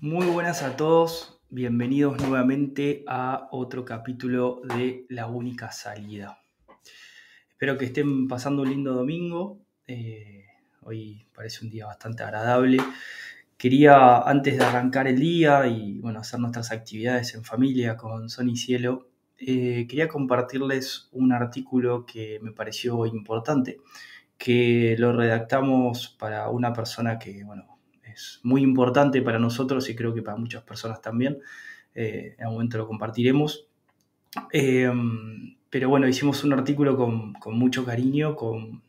Muy buenas a todos, bienvenidos nuevamente a otro capítulo de La Única Salida. Espero que estén pasando un lindo domingo, eh, hoy parece un día bastante agradable. Quería, antes de arrancar el día y bueno, hacer nuestras actividades en familia con Son y Cielo, eh, quería compartirles un artículo que me pareció importante, que lo redactamos para una persona que, bueno, muy importante para nosotros y creo que para muchas personas también. Eh, en algún momento lo compartiremos. Eh, pero bueno, hicimos un artículo con, mucho cariño, con,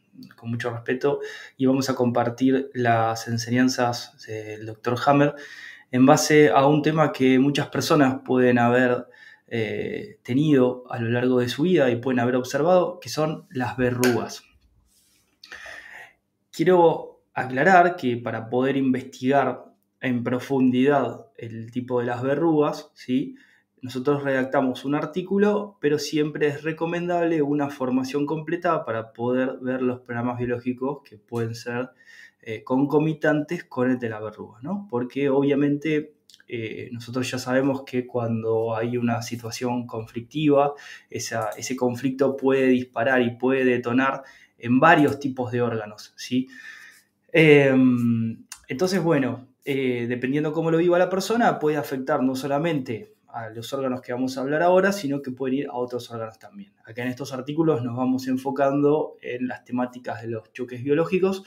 mucho respeto y vamos a compartir las enseñanzas del doctor Hammer en base a un tema que muchas personas pueden haber eh, tenido a lo largo de su vida y pueden haber observado, que son las verrugas. Quiero aclarar que para poder investigar en profundidad el tipo de las verrugas, ¿sí? nosotros redactamos un artículo, pero siempre es recomendable una formación completa para poder ver los programas biológicos que pueden ser eh, concomitantes con el de la verruga, ¿no? Porque obviamente eh, nosotros ya sabemos que cuando hay una situación conflictiva, ese conflicto puede disparar y puede detonar en varios tipos de órganos, ¿sí? Em, entonces, bueno, eh, dependiendo cómo lo viva la persona, puede afectar no solamente a los órganos que vamos a hablar ahora, sino que pueden ir a otros órganos también. Acá en estos artículos nos vamos enfocando en las temáticas de los choques biológicos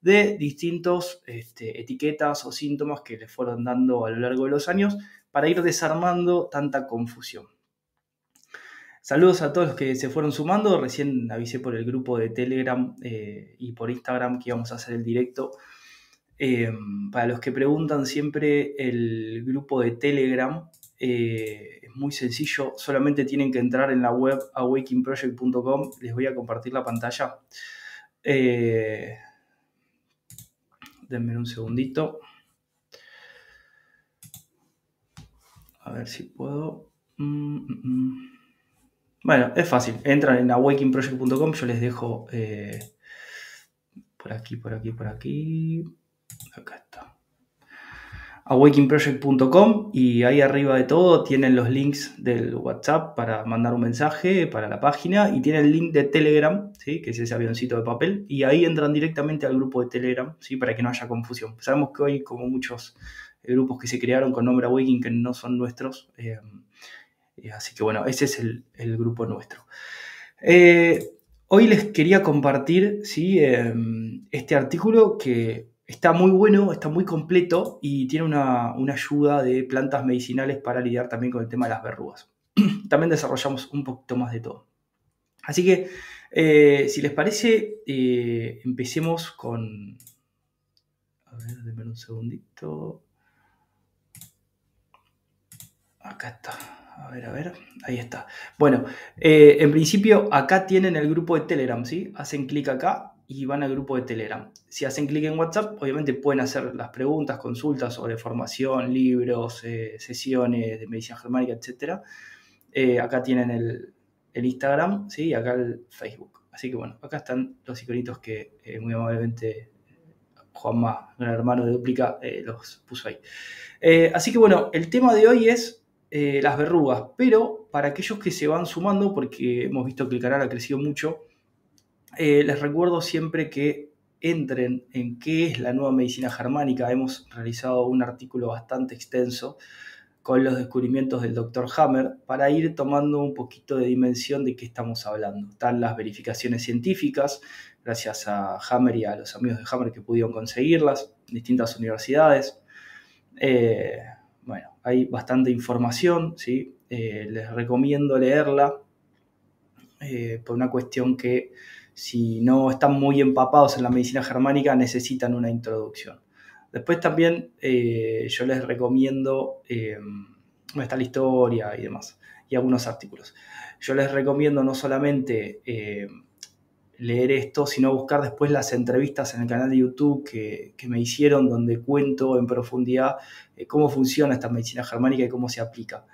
de distintos este, etiquetas o síntomas que le fueron dando a lo largo de los años para ir desarmando tanta confusión. Saludos a todos los que se fueron sumando. Recién avisé por el grupo de Telegram eh, y por Instagram que íbamos a hacer el directo. Eh, para los que preguntan siempre, el grupo de Telegram eh, es muy sencillo. Solamente tienen que entrar en la web awakingproject.com. Les voy a compartir la pantalla. denme un segundito. A ver si puedo. Mm, mm, mm. Bueno, es fácil. Entran en awakingproject.com. Yo les dejo eh, por aquí, por aquí, por aquí. Acá está. awakingproject.com y ahí arriba de todo tienen los links del WhatsApp para mandar un mensaje para la página y tienen el link de Telegram, ¿sí? que es ese avioncito de papel, y ahí entran directamente al grupo de Telegram ¿sí? para que no haya confusión. Sabemos que hoy, como muchos grupos que se crearon con nombre Awaking que no son nuestros, eh, eh, así que bueno, ese es el, grupo nuestro. Eh, hoy les quería compartir ¿sí? Em, este artículo que está muy bueno, está muy completo y tiene una, ayuda de plantas medicinales para lidiar también con el tema de las verrugas. también desarrollamos un poquito más de todo. Así que, eh, si les parece, empecemos con... A ver, denme un segundito. Acá está. A ver, a ver, ahí está. Bueno, eh, en principio acá tienen el grupo de Telegram, ¿sí? Hacen clic acá y van al grupo de Telegram. Si hacen clic en WhatsApp, obviamente pueden hacer las preguntas, consultas sobre formación, libros, eh, sesiones de medicina germánica, etc. Eh, acá tienen el, Instagram, ¿sí? Y acá el Facebook. Así que bueno, acá están los iconitos que muy amablemente Juanma, gran hermano de Duplica, los puso ahí. así que bueno, el tema de hoy es eh, las verrugas, pero para aquellos que se van sumando, porque hemos visto que el canal ha crecido mucho, eh, les recuerdo siempre que entren en qué es la nueva medicina germánica. Hemos realizado un artículo bastante extenso con los descubrimientos del Dr. Hammer para ir tomando un poquito de dimensión de qué estamos hablando. Están las verificaciones científicas, gracias a Hammer y a los amigos de Hammer que pudieron conseguirlas distintas universidades. Eh, bueno, hay bastante información, ¿sí? Eh, les recomiendo leerla eh, por una cuestión que si no están muy empapados en la medicina germánica necesitan una introducción. Después también eh, yo les recomiendo, está la historia y demás, y algunos artículos. Yo les recomiendo no solamente leer esto, sino buscar después las entrevistas en el canal de YouTube que, me hicieron, donde cuento en profundidad eh, cómo funciona esta medicina germánica y cómo se aplica.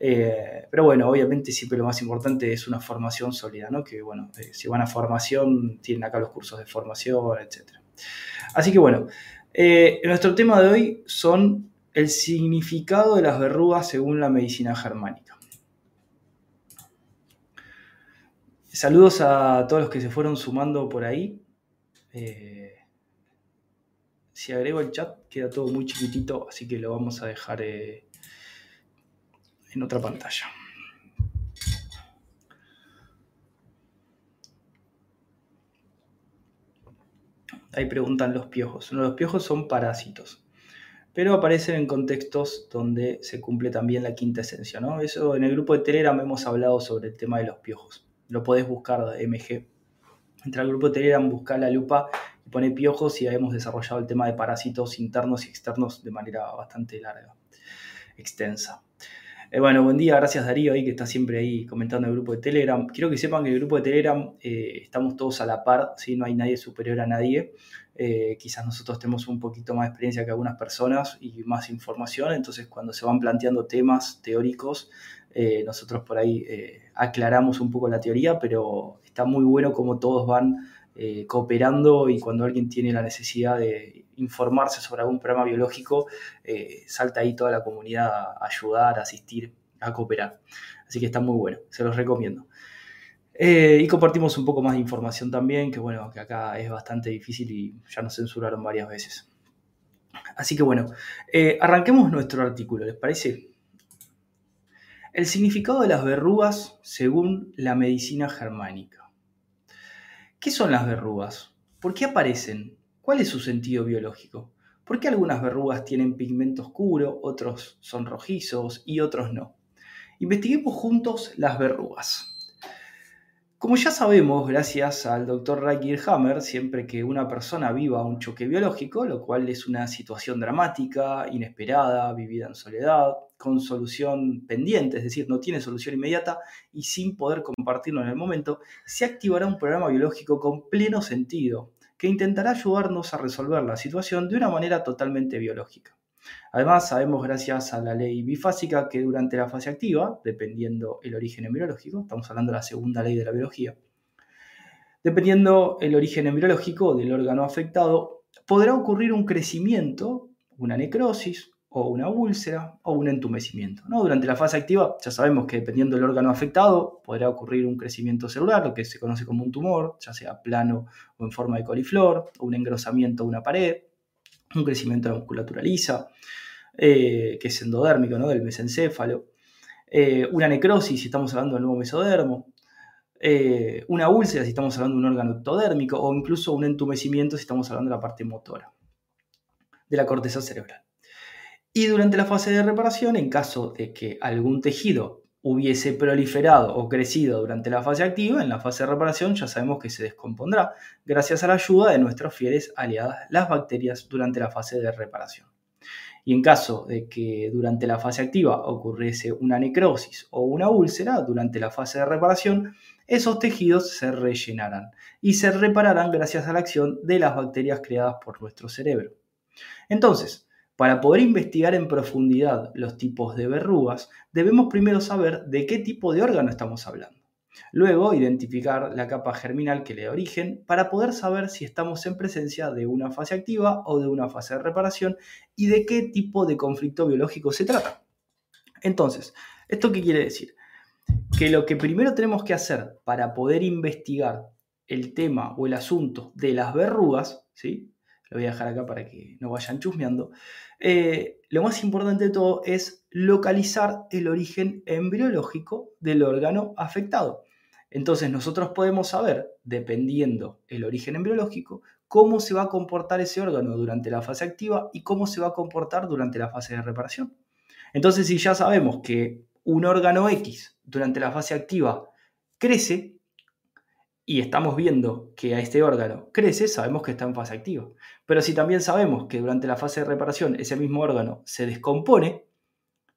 Eh, pero bueno, obviamente siempre lo más importante es una formación sólida, ¿no? Que bueno, eh, si van a formación, tienen acá los cursos de formación, etc. Así que bueno, nuestro tema de hoy son el significado de las verrugas según la medicina germánica. Saludos a todos los que se fueron sumando por ahí. Eh, si agrego el chat, queda todo muy chiquitito, así que lo vamos a dejar eh, en otra pantalla. Ahí preguntan los piojos. los piojos son parásitos, pero aparecen en contextos donde se cumple también la quinta esencia. ¿no? Eso en el grupo de Telegram hemos hablado sobre el tema de los piojos. Lo podés buscar MG. Entra al grupo de Telegram, busca la lupa y pone piojos y hemos desarrollado el tema de parásitos internos y externos de manera bastante larga, extensa. Eh, bueno, buen día, gracias Darío ahí que está siempre ahí comentando el grupo de Telegram. Quiero que sepan que el grupo de Telegram eh, estamos todos a la par, ¿sí? no hay nadie superior a nadie. Eh, quizás nosotros tenemos un poquito más de experiencia que algunas personas y más información, entonces cuando se van planteando temas teóricos, nosotros por ahí aclaramos un poco la teoría, pero está muy bueno como todos van cooperando y cuando alguien tiene la necesidad de informarse sobre algún programa biológico, eh, salta ahí toda la comunidad a ayudar, a asistir, a cooperar. Así que está muy bueno, se los recomiendo. Eh, y compartimos un poco más de información también, que bueno, que acá es bastante difícil y ya nos censuraron varias veces. Así que bueno, eh, arranquemos nuestro artículo, ¿les parece? El significado de las verrugas según la medicina germánica. ¿Qué son las verrugas? ¿Por qué aparecen? ¿Cuál es su sentido biológico? ¿Por qué algunas verrugas tienen pigmento oscuro, otros son rojizos y otros no? Investiguemos juntos las verrugas. Como ya sabemos, gracias al Dr. Ray Hammer, siempre que una persona viva un choque biológico, lo cual es una situación dramática, inesperada, vivida en soledad, con solución pendiente, es decir, no tiene solución inmediata y sin poder compartirlo en el momento, se activará un programa biológico con pleno sentido, que intentará ayudarnos a resolver la situación de una manera totalmente biológica. Además, sabemos gracias a la ley bifásica que durante la fase activa, dependiendo el origen embriológico, estamos hablando de la segunda ley de la biología, dependiendo el origen embriológico del órgano afectado, podrá ocurrir un crecimiento, una necrosis, o una úlcera o un entumecimiento. ¿no? Durante la fase activa ya sabemos que dependiendo del órgano afectado podrá ocurrir un crecimiento celular, lo que se conoce como un tumor, ya sea plano o en forma de coliflor, o un engrosamiento de una pared, un crecimiento de la musculatura lisa, eh, que es endodérmico, ¿no? del mesencéfalo, eh, una necrosis si estamos hablando del nuevo mesodermo, eh, una úlcera si estamos hablando de un órgano ectodérmico, o incluso un entumecimiento si estamos hablando de la parte motora de la corteza cerebral. Y durante la fase de reparación, en caso de que algún tejido hubiese proliferado o crecido durante la fase activa, en la fase de reparación ya sabemos que se descompondrá gracias a la ayuda de nuestras fieles aliadas, las bacterias, durante la fase de reparación. Y en caso de que durante la fase activa ocurriese una necrosis o una úlcera, durante la fase de reparación, esos tejidos se rellenarán y se repararán gracias a la acción de las bacterias creadas por nuestro cerebro. Entonces, para poder investigar en profundidad los tipos de verrugas, debemos primero saber de qué tipo de órgano estamos hablando. Luego, identificar la capa germinal que le da origen para poder saber si estamos en presencia de una fase activa o de una fase de reparación y de qué tipo de conflicto biológico se trata. Entonces, ¿esto qué quiere decir? Que lo que primero tenemos que hacer para poder investigar el tema o el asunto de las verrugas, ¿sí? Lo voy a dejar acá para que no vayan chusmeando, eh, lo más importante de todo es localizar el origen embriológico del órgano afectado. Entonces nosotros podemos saber, dependiendo el origen embriológico, cómo se va a comportar ese órgano durante la fase activa y cómo se va a comportar durante la fase de reparación. Entonces si ya sabemos que un órgano X durante la fase activa crece, y estamos viendo que a este órgano crece, sabemos que está en fase activa. Pero si también sabemos que durante la fase de reparación ese mismo órgano se descompone,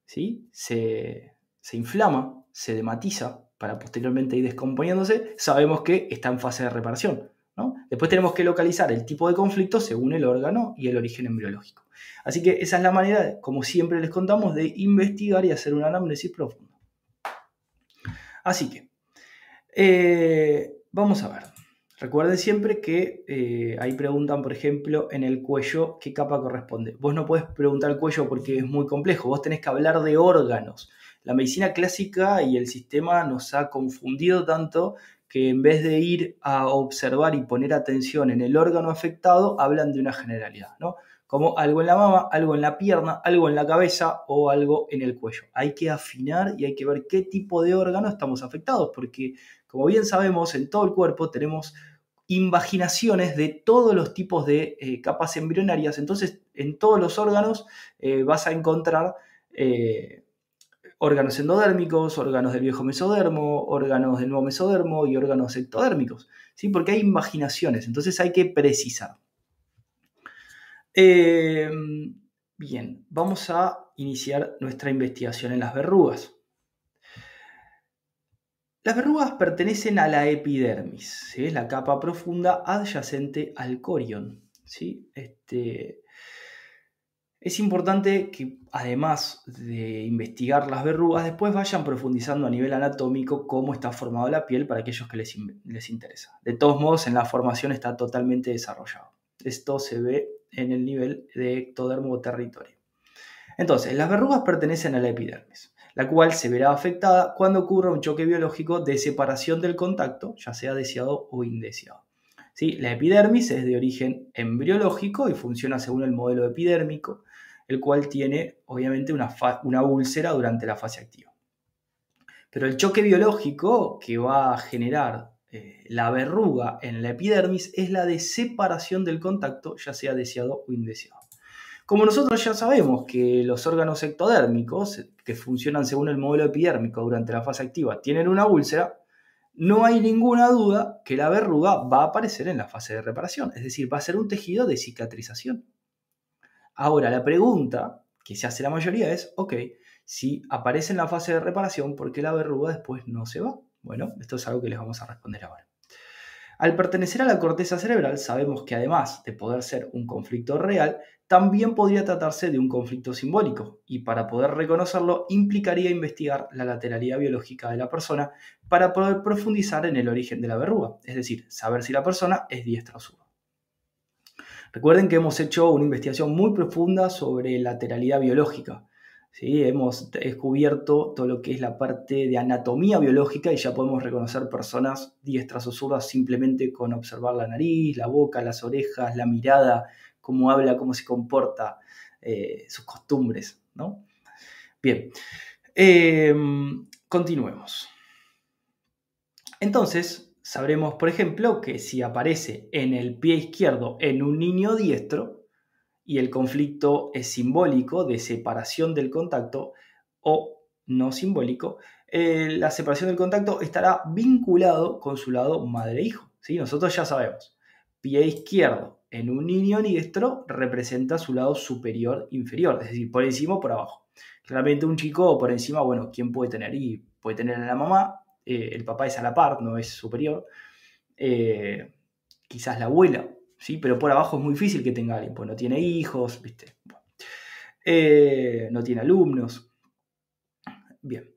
¿sí? se, inflama, se dematiza para posteriormente ir descomponiéndose, sabemos que está en fase de reparación. ¿no? Después tenemos que localizar el tipo de conflicto según el órgano y el origen embriológico. Así que esa es la manera, como siempre les contamos, de investigar y hacer un análisis profundo. Así que, eh, Vamos a ver. Recuerden siempre que eh, ahí preguntan, por ejemplo, en el cuello qué capa corresponde. Vos no podés preguntar el cuello porque es muy complejo, vos tenés que hablar de órganos. La medicina clásica y el sistema nos ha confundido tanto que en vez de ir a observar y poner atención en el órgano afectado, hablan de una generalidad, ¿no? Como algo en la mama, algo en la pierna, algo en la cabeza o algo en el cuello. Hay que afinar y hay que ver qué tipo de órgano estamos afectados, porque como bien sabemos, en todo el cuerpo tenemos invaginaciones de todos los tipos de eh, capas embrionarias. Entonces, en todos los órganos eh, vas a encontrar eh, órganos endodérmicos, órganos del viejo mesodermo, órganos del nuevo mesodermo y órganos ectodérmicos. ¿sí? Porque hay invaginaciones, entonces hay que precisar. bien, vamos a iniciar nuestra investigación en las verrugas. Las verrugas pertenecen a la epidermis, es la capa profunda adyacente al corion. ¿sí? Este, es importante que además de investigar las verrugas, después vayan profundizando a nivel anatómico cómo está formada la piel para aquellos que les, les interesa. De todos modos, en la formación está totalmente desarrollado. Esto se ve en el nivel de ectodermo territorio. Entonces, las verrugas pertenecen a la epidermis la cual se verá afectada cuando ocurra un choque biológico de separación del contacto, ya sea deseado o indeseado. ¿Sí? La epidermis es de origen embriológico y funciona según el modelo epidérmico, el cual tiene obviamente una, una úlcera durante la fase activa. Pero el choque biológico que va a generar eh, la verruga en la epidermis es la de separación del contacto, ya sea deseado o indeseado. Como nosotros ya sabemos que los órganos ectodérmicos, que funcionan según el modelo epidérmico durante la fase activa, tienen una úlcera, no hay ninguna duda que la verruga va a aparecer en la fase de reparación, es decir, va a ser un tejido de cicatrización. Ahora, la pregunta que se hace la mayoría es, ok, si aparece en la fase de reparación, ¿por qué la verruga después no se va? Bueno, esto es algo que les vamos a responder ahora. Al pertenecer a la corteza cerebral, sabemos que además de poder ser un conflicto real, también podría tratarse de un conflicto simbólico, y para poder reconocerlo implicaría investigar la lateralidad biológica de la persona para poder profundizar en el origen de la verruga, es decir, saber si la persona es diestra o zurda. Recuerden que hemos hecho una investigación muy profunda sobre lateralidad biológica. ¿Sí? Hemos descubierto todo lo que es la parte de anatomía biológica y ya podemos reconocer personas diestras o zurdas simplemente con observar la nariz, la boca, las orejas, la mirada, cómo habla, cómo se comporta, eh, sus costumbres, ¿no? Bien, em, continuemos. Entonces, sabremos, por ejemplo, que si aparece en el pie izquierdo en un niño diestro y el conflicto es simbólico de separación del contacto o no simbólico, eh, la separación del contacto estará vinculado con su lado madre-hijo. ¿sí? Nosotros ya sabemos, pie izquierdo en un niño diestro representa su lado superior inferior, es decir, por encima o por abajo. Claramente un chico por encima, bueno, ¿quién puede tener? Y puede tener a la mamá, eh, el papá es a la par, no es superior, eh, quizás la abuela, ¿sí? Pero por abajo es muy difícil que tenga alguien, pues no tiene hijos, ¿viste? Eh, no tiene alumnos. Bien.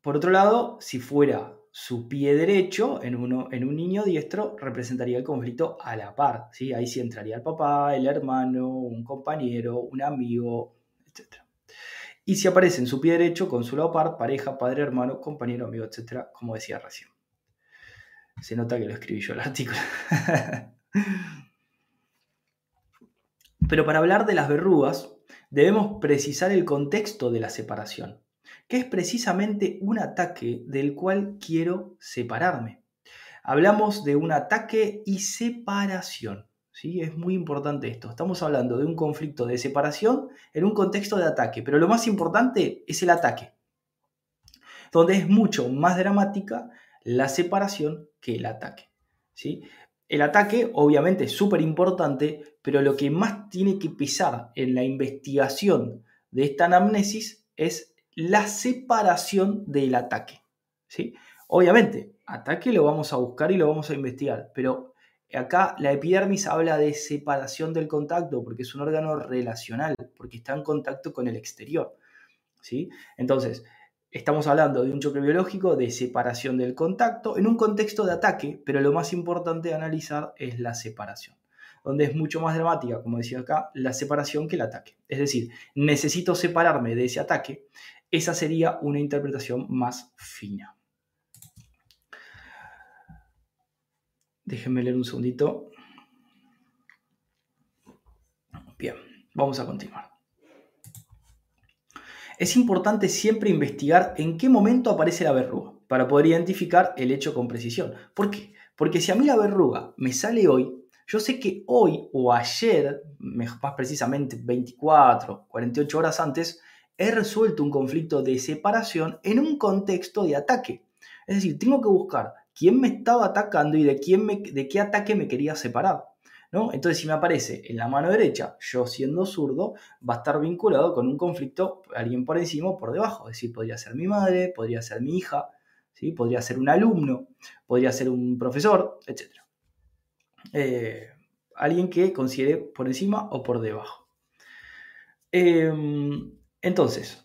por otro lado, si fuera su pie derecho en, uno, en un niño diestro representaría el conflicto a la par. ¿sí? Ahí sí entraría el papá, el hermano, un compañero, un amigo, etc. Y si aparece en su pie derecho con su lado par, pareja, padre, hermano, compañero, amigo, etc., como decía recién. Se nota que lo escribí yo el artículo. Pero para hablar de las verrugas, debemos precisar el contexto de la separación que es precisamente un ataque del cual quiero separarme. Hablamos de un ataque y separación. ¿sí? Es muy importante esto. Estamos hablando de un conflicto de separación en un contexto de ataque, pero lo más importante es el ataque, donde es mucho más dramática la separación que el ataque. ¿sí? El ataque obviamente es súper importante, pero lo que más tiene que pesar en la investigación de esta anamnesis es la separación del ataque. ¿sí? Obviamente, ataque lo vamos a buscar y lo vamos a investigar, pero acá la epidermis habla de separación del contacto porque es un órgano relacional, porque está en contacto con el exterior. ¿sí? Entonces, estamos hablando de un choque biológico de separación del contacto en un contexto de ataque, pero lo más importante de analizar es la separación, donde es mucho más dramática, como decía acá, la separación que el ataque. Es decir, necesito separarme de ese ataque, esa sería una interpretación más fina. Déjenme leer un segundito. Bien, vamos a continuar. Es importante siempre investigar en qué momento aparece la verruga para poder identificar el hecho con precisión. ¿Por qué? Porque si a mí la verruga me sale hoy, yo sé que hoy o ayer, más precisamente 24, 48 horas antes, he resuelto un conflicto de separación en un contexto de ataque. Es decir, tengo que buscar quién me estaba atacando y de, quién de qué ataque me quería separar. ¿No? Entonces, si me aparece en la mano derecha, yo siendo zurdo, va a estar vinculado con un conflicto, alguien por encima o por debajo. Es decir, podría ser mi madre, podría ser mi hija, ¿sí? podría ser un alumno, podría ser un profesor, etc. Eh, alguien que considere por encima o por debajo. Em, entonces,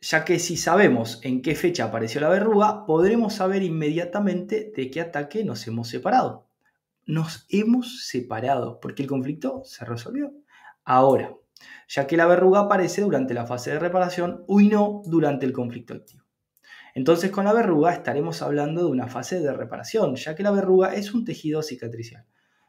ya que si sabemos en qué fecha apareció la verruga, podremos saber inmediatamente de qué ataque nos hemos separado. Nos hemos separado porque el conflicto se resolvió. Ahora, ya que la verruga aparece durante la fase de reparación y no durante el conflicto activo. Entonces con la verruga estaremos hablando de una fase de reparación, ya que la verruga es un tejido cicatricial.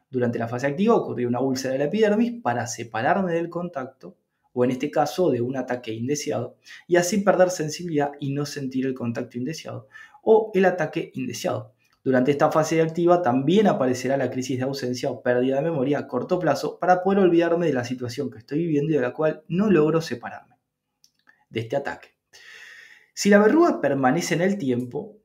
Durante la fase activa ocurrió una úlcera de la epidermis para separarme del contacto o en este caso de un ataque indeseado, y así perder sensibilidad y no sentir el contacto indeseado, o el ataque indeseado. Durante esta fase activa también aparecerá la crisis de ausencia o pérdida de memoria a corto plazo para poder olvidarme de la situación que estoy viviendo y de la cual no logro separarme de este ataque. Si la verruga permanece en el tiempo,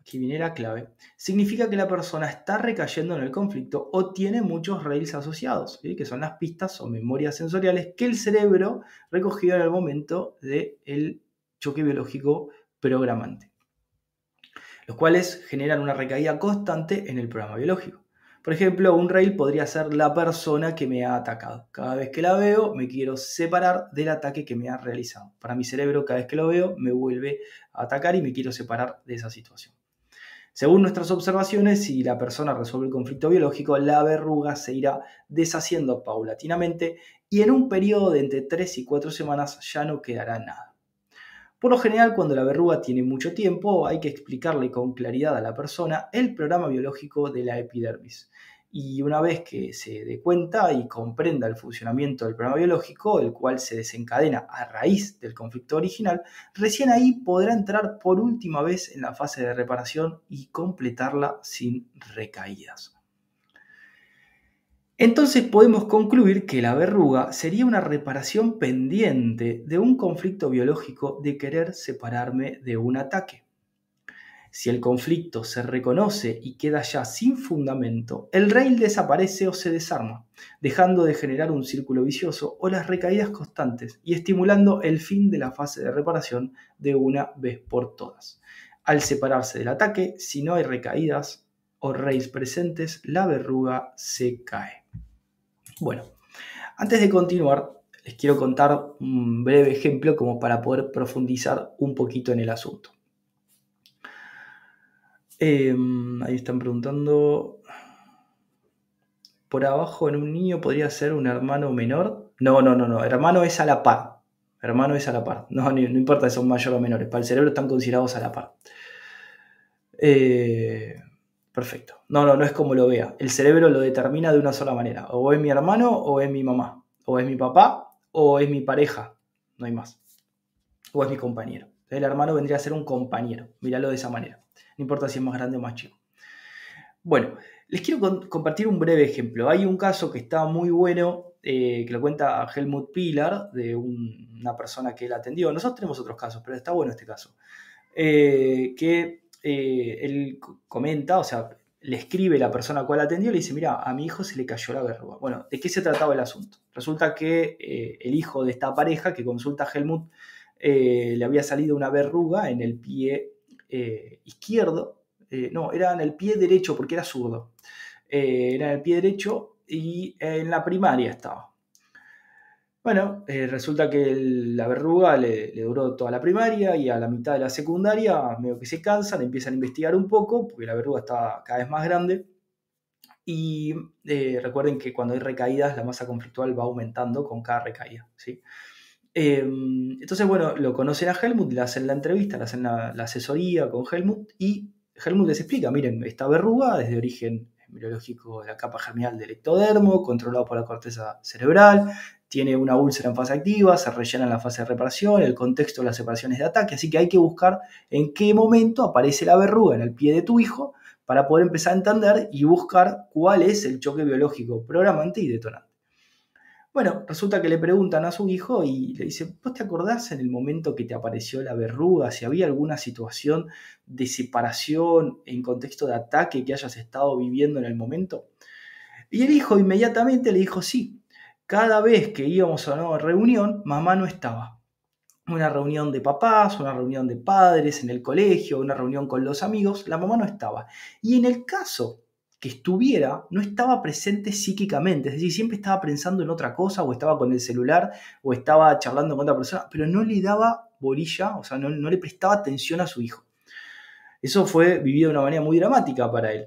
aquí viene la clave, significa que la persona está recayendo en el conflicto o tiene muchos rails asociados, que son las pistas o memorias sensoriales que el cerebro recogió en el momento del choque biológico programante, los cuales generan una recaída constante en el programa biológico. Por ejemplo, un rail podría ser la persona que me ha atacado. Cada vez que la veo, me quiero separar del ataque que me ha realizado. Para mi cerebro, cada vez que lo veo, me vuelve a atacar y me quiero separar de esa situación. Según nuestras observaciones, si la persona resuelve el conflicto biológico, la verruga se irá deshaciendo paulatinamente y en un periodo de entre 3 y 4 semanas ya no quedará nada. Por lo general, cuando la verruga tiene mucho tiempo, hay que explicarle con claridad a la persona el programa biológico de la epidermis y una vez que se dé cuenta y comprenda el funcionamiento del programa biológico, el cual se desencadena a raíz del conflicto original, recién ahí podrá entrar por última vez en la fase de reparación y completarla sin recaídas. Entonces podemos concluir que la verruga sería una reparación pendiente de un conflicto biológico de querer separarme de un ataque. Si el conflicto se reconoce y queda ya sin fundamento, el rail desaparece o se desarma, dejando de generar un círculo vicioso o las recaídas constantes y estimulando el fin de la fase de reparación de una vez por todas. Al separarse del ataque, si no hay recaídas o rails presentes, la verruga se cae. Bueno, antes de continuar, les quiero contar un breve ejemplo como para poder profundizar un poquito en el asunto. Em, ahí están preguntando. Por abajo en un niño podría ser un hermano menor. No, no, no, no. Hermano es a la par. Hermano es a la par. No, no, importa si son mayores o menores. Para el cerebro están considerados a la par. Eh, perfecto. No, no, no es como lo vea. El cerebro lo determina de una sola manera. O es mi hermano o es mi mamá. O es mi papá o es mi pareja. No hay más. O es mi compañero. El hermano vendría a ser un compañero. Míralo de esa manera no importa si es más grande o más chico. Bueno, les quiero compartir un breve ejemplo. Hay un caso que está muy bueno, eh, que lo cuenta Helmut Pilar, de una persona que él atendió. Nosotros tenemos otros casos, pero está bueno este caso. Eh, que eh, él comenta, o sea, le escribe la persona a cual atendió le dice, mira, a mi hijo se le cayó la verruga. Bueno, ¿de qué se trataba el asunto? Resulta que el hijo de esta pareja que consulta a Helmut le había salido una verruga en el pie eh, izquierdo, eh, no, era en el pie derecho porque era zurdo. Eh, era en el pie derecho y en la primaria estaba. Bueno, eh, resulta que la verruga le, duró toda la primaria y a la mitad de la secundaria medio que se cansan, empiezan a investigar un poco porque la verruga está cada vez más grande. Y eh, recuerden que cuando hay recaídas la masa conflictual va aumentando con cada recaída. ¿sí? Em, entonces, bueno, lo conocen a Helmut, le hacen la entrevista, le hacen la, asesoría con Helmut y Helmut les explica, miren, esta verruga es de origen embriológico de la capa germinal del ectodermo, controlado por la corteza cerebral, tiene una úlcera en fase activa, se rellena en la fase de reparación, el contexto de las separaciones de ataque, así que hay que buscar en qué momento aparece la verruga en el pie de tu hijo para poder empezar a entender y buscar cuál es el choque biológico programante y detonante. Bueno, resulta que le preguntan a su hijo y le dice, ¿vos te acordás en el momento que te apareció la verruga, si había alguna situación de separación en contexto de ataque que hayas estado viviendo en el momento? Y el hijo inmediatamente le dijo, sí, cada vez que íbamos a una reunión, mamá no estaba. Una reunión de papás, una reunión de padres en el colegio, una reunión con los amigos, la mamá no estaba. Y en el caso que estuviera, no estaba presente psíquicamente, es decir, siempre estaba pensando en otra cosa, o estaba con el celular, o estaba charlando con otra persona, pero no le daba bolilla, o sea, no, no le prestaba atención a su hijo. Eso fue vivido de una manera muy dramática para él.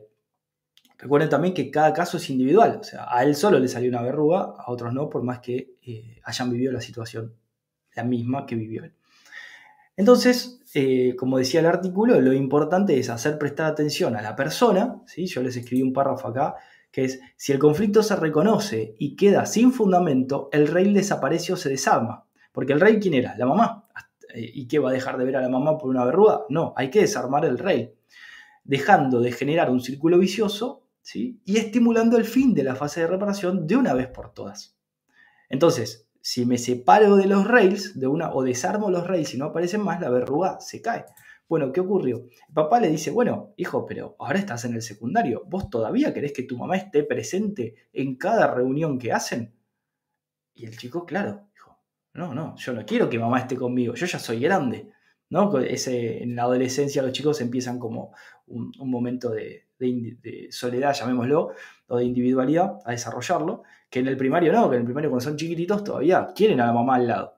Recuerden también que cada caso es individual, o sea, a él solo le salió una verruga, a otros no, por más que eh, hayan vivido la situación la misma que vivió él. Entonces, eh, como decía el artículo, lo importante es hacer prestar atención a la persona, ¿sí? yo les escribí un párrafo acá, que es, si el conflicto se reconoce y queda sin fundamento, el rey desaparece o se desarma. Porque el rey, ¿quién era? La mamá. ¿Y qué va a dejar de ver a la mamá por una verruga? No, hay que desarmar el rey, dejando de generar un círculo vicioso y estimulando el fin de la fase de reparación de una vez por todas. Entonces, si me separo de los rails de una, o desarmo los rails y no aparecen más, la verruga se cae. Bueno, ¿qué ocurrió? El papá le dice, bueno, hijo, pero ahora estás en el secundario, ¿vos todavía querés que tu mamá esté presente en cada reunión que hacen? Y el chico, claro, dijo, no, no, yo no quiero que mamá esté conmigo, yo ya soy grande. ¿No? Ese, en la adolescencia los chicos empiezan como un momento de, de, soledad, llamémoslo, o de individualidad, a desarrollarlo, que en el primario no, que en el primario cuando son chiquititos todavía quieren a la mamá al lado.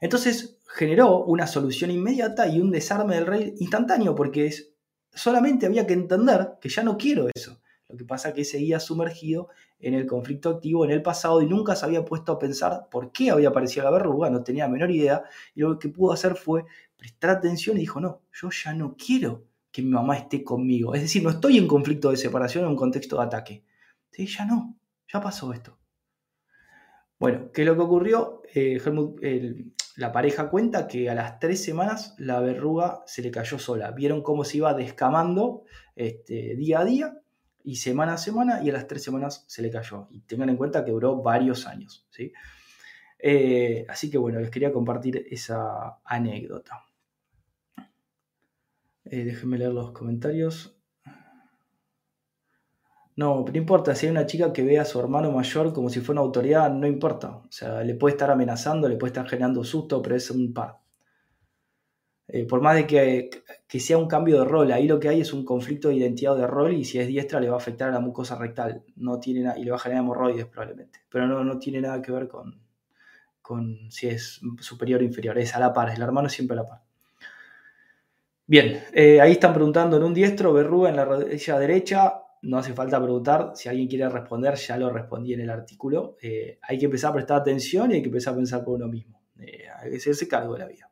Entonces generó una solución inmediata y un desarme del rey instantáneo, porque es, solamente había que entender que ya no quiero eso. Lo que pasa es que seguía sumergido en el conflicto activo en el pasado y nunca se había puesto a pensar por qué había aparecido la verruga, no tenía la menor idea, y lo que pudo hacer fue prestar atención y dijo, no, yo ya no quiero que mi mamá esté conmigo. Es decir, no estoy en conflicto de separación o en contexto de ataque. ¿Sí? Ya no, ya pasó esto. Bueno, ¿qué es lo que ocurrió? Eh, la pareja cuenta que a las tres semanas la verruga se le cayó sola. Vieron cómo se iba descamando este, día a día y semana a semana y a las tres semanas se le cayó. Y tengan en cuenta que duró varios años. ¿sí? Eh, así que bueno, les quería compartir esa anécdota. Eh, déjenme leer los comentarios. No, no importa, si hay una chica que ve a su hermano mayor como si fuera una autoridad, no importa. O sea, le puede estar amenazando, le puede estar generando susto, pero es un par. Eh, por más de que, sea un cambio de rol, ahí lo que hay es un conflicto de identidad de rol y si es diestra le va a afectar a la mucosa rectal no tiene y le va a generar hemorroides probablemente. Pero no, no tiene nada que ver con, con si es superior o inferior, es a la par, el hermano siempre a la par. Bien, eh, ahí están preguntando en un diestro, verruga en la rodilla derecha. No hace falta preguntar, si alguien quiere responder, ya lo respondí en el artículo. Eh, hay que empezar a prestar atención y hay que empezar a pensar por uno mismo. Hay que hacerse cargo de la vida.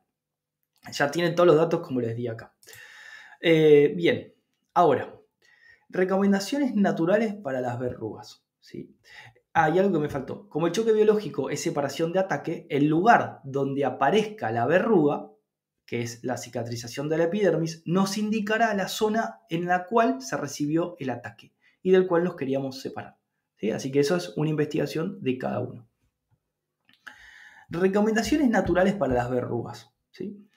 Ya tienen todos los datos como les di acá. bien, ahora, recomendaciones naturales para las verrugas. ¿sí? Hay algo que me faltó. Como el choque biológico es separación de ataque, el lugar donde aparezca la verruga que es la cicatrización de la epidermis, nos indicará la zona en la cual se recibió el ataque y del cual nos queríamos separar. ¿sí? Así que eso es una investigación de cada uno. Recomendaciones naturales para las verrugas. ¿sí?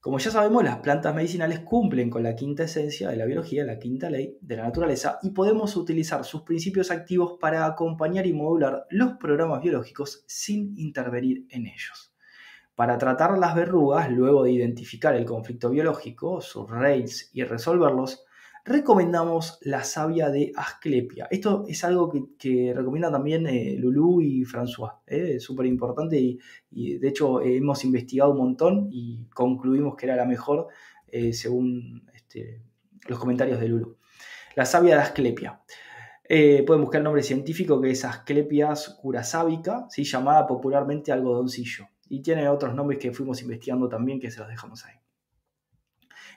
Como ya sabemos, las plantas medicinales cumplen con la quinta esencia de la biología, la quinta ley de la naturaleza, y podemos utilizar sus principios activos para acompañar y modular los programas biológicos sin intervenir en ellos. Para tratar las verrugas, luego de identificar el conflicto biológico, sus rails y resolverlos, recomendamos la savia de Asclepia. Esto es algo que, que recomienda también eh, Lulú y François. ¿eh? Súper importante y, de hecho hemos investigado un montón y concluimos que era la mejor eh, según este, los comentarios de Lulú. La savia de Asclepia. pueden buscar el nombre científico que es Asclepias curasábica, ¿sí? llamada popularmente algodoncillo. Y tiene otros nombres que fuimos investigando también que se los dejamos ahí.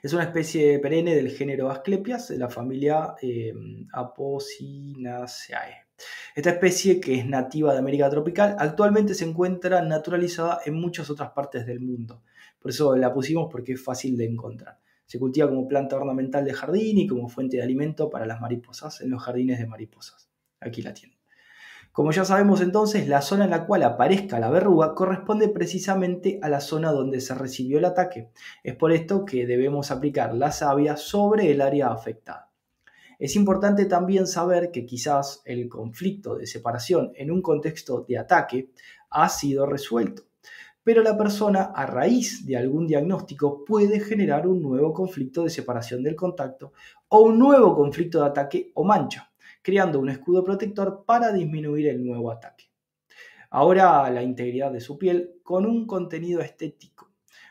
Es una especie perenne del género Asclepias, de la familia eh, Apocynaceae. Esta especie, que es nativa de América tropical, actualmente se encuentra naturalizada en muchas otras partes del mundo. Por eso la pusimos porque es fácil de encontrar. Se cultiva como planta ornamental de jardín y como fuente de alimento para las mariposas en los jardines de mariposas. Aquí la tienen. Como ya sabemos entonces, la zona en la cual aparezca la verruga corresponde precisamente a la zona donde se recibió el ataque. Es por esto que debemos aplicar la savia sobre el área afectada. Es importante también saber que quizás el conflicto de separación en un contexto de ataque ha sido resuelto, pero la persona a raíz de algún diagnóstico puede generar un nuevo conflicto de separación del contacto o un nuevo conflicto de ataque o mancha creando un escudo protector para disminuir el nuevo ataque. Ahora la integridad de su piel con un contenido estético,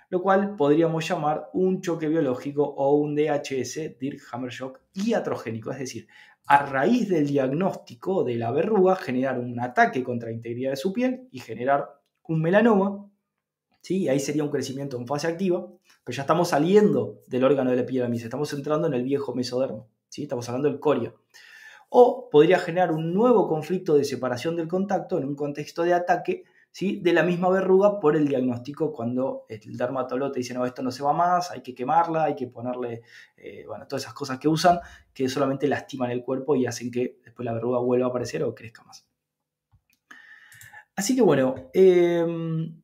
lo cual podríamos llamar un choque biológico o un DHS, Dirk Hammershock, iatrogénico, es decir, a raíz del diagnóstico de la verruga, generar un ataque contra la integridad de su piel y generar un melanoma, ¿sí? ahí sería un crecimiento en fase activa, pero ya estamos saliendo del órgano de la epidermis, estamos entrando en el viejo mesodermo, ¿sí? estamos hablando del corio o podría generar un nuevo conflicto de separación del contacto en un contexto de ataque ¿sí? de la misma verruga por el diagnóstico cuando el dermatólogo te dice, no, esto no se va más, hay que quemarla, hay que ponerle, eh, bueno, todas esas cosas que usan que solamente lastiman el cuerpo y hacen que después la verruga vuelva a aparecer o crezca más. Así que bueno, em,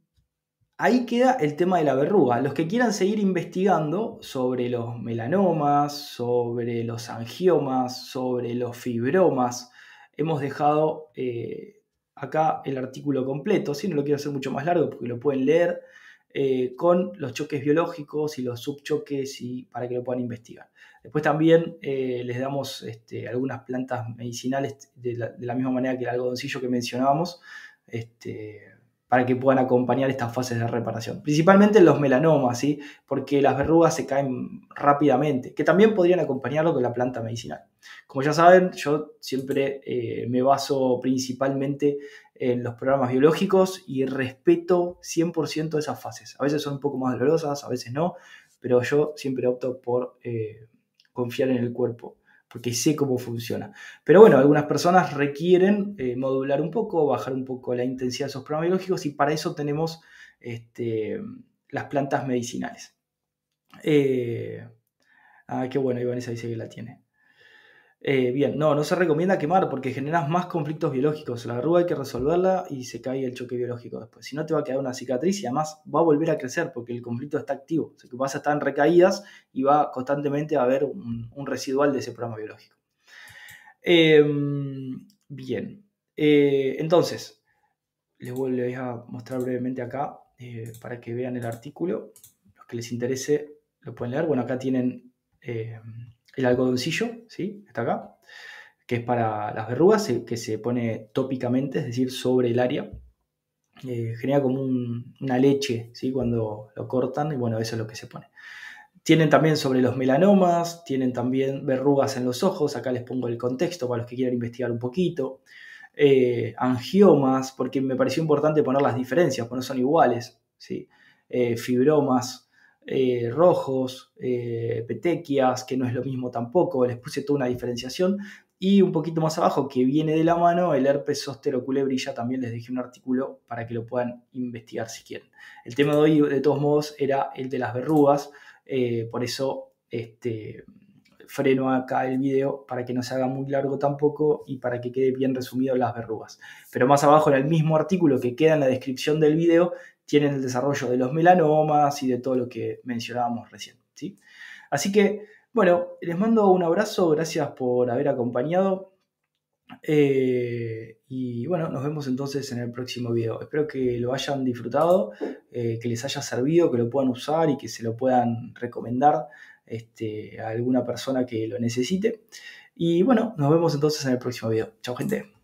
ahí queda el tema de la verruga. Los que quieran seguir investigando sobre los melanomas, sobre los angiomas, sobre los fibromas, hemos dejado eh, acá el artículo completo. Si no lo quiero hacer mucho más largo porque lo pueden leer eh, con los choques biológicos y los subchoques y para que lo puedan investigar. Después también eh, les damos este, algunas plantas medicinales de la, misma manera que el algodoncillo que mencionábamos. Este, para que puedan acompañar estas fases de reparación. Principalmente los melanomas, ¿sí? porque las verrugas se caen rápidamente, que también podrían acompañarlo con la planta medicinal. Como ya saben, yo siempre eh, me baso principalmente en los programas biológicos y respeto 100% esas fases. A veces son un poco más dolorosas, a veces no, pero yo siempre opto por eh, confiar en el cuerpo porque sé cómo funciona. Pero bueno, algunas personas requieren eh, modular un poco, bajar un poco la intensidad de esos programas biológicos y para eso tenemos este, las plantas medicinales. Eh, ah, qué bueno, Vanessa dice que la tiene. Eh, bien, no, no se recomienda quemar porque generas más conflictos biológicos. La verruga hay que resolverla y se cae el choque biológico después. Si no, te va a quedar una cicatriz y además va a volver a crecer porque el conflicto está activo. O sea que vas a estar en recaídas y va constantemente a haber un, residual de ese programa biológico. Em, bien, eh, entonces, les voy a mostrar brevemente acá eh, para que vean el artículo. Los que les interese lo pueden leer. Bueno, acá tienen el algodoncillo, ¿sí? Está acá, que es para las verrugas, que se pone tópicamente, es decir, sobre el área. Eh, genera como una leche, ¿sí? Cuando lo cortan, y bueno, eso es lo que se pone. Tienen también sobre los melanomas, tienen también verrugas en los ojos, acá les pongo el contexto para los que quieran investigar un poquito. Eh, angiomas, porque me pareció importante poner las diferencias, porque no son iguales. ¿sí? Eh, fibromas, eh, rojos, eh, petequias, que no es lo mismo tampoco, les puse toda una diferenciación. Y un poquito más abajo, que viene de la mano, el herpes zóstero culebrilla, también les dejé un artículo para que lo puedan investigar si quieren. El tema de hoy, de todos modos, era el de las verrugas, eh, por eso este, freno acá el video para que no se haga muy largo tampoco y para que quede bien resumido las verrugas. Pero más abajo en el mismo artículo que queda en la descripción del video tienen el desarrollo de los melanomas y de todo lo que mencionábamos recién. ¿sí? Así que, bueno, les mando un abrazo, gracias por haber acompañado. Eh, y bueno, nos vemos entonces en el próximo video. Espero que lo hayan disfrutado, eh, que les haya servido, que lo puedan usar y que se lo puedan recomendar este, a alguna persona que lo necesite. Y bueno, nos vemos entonces en el próximo video. Chao gente.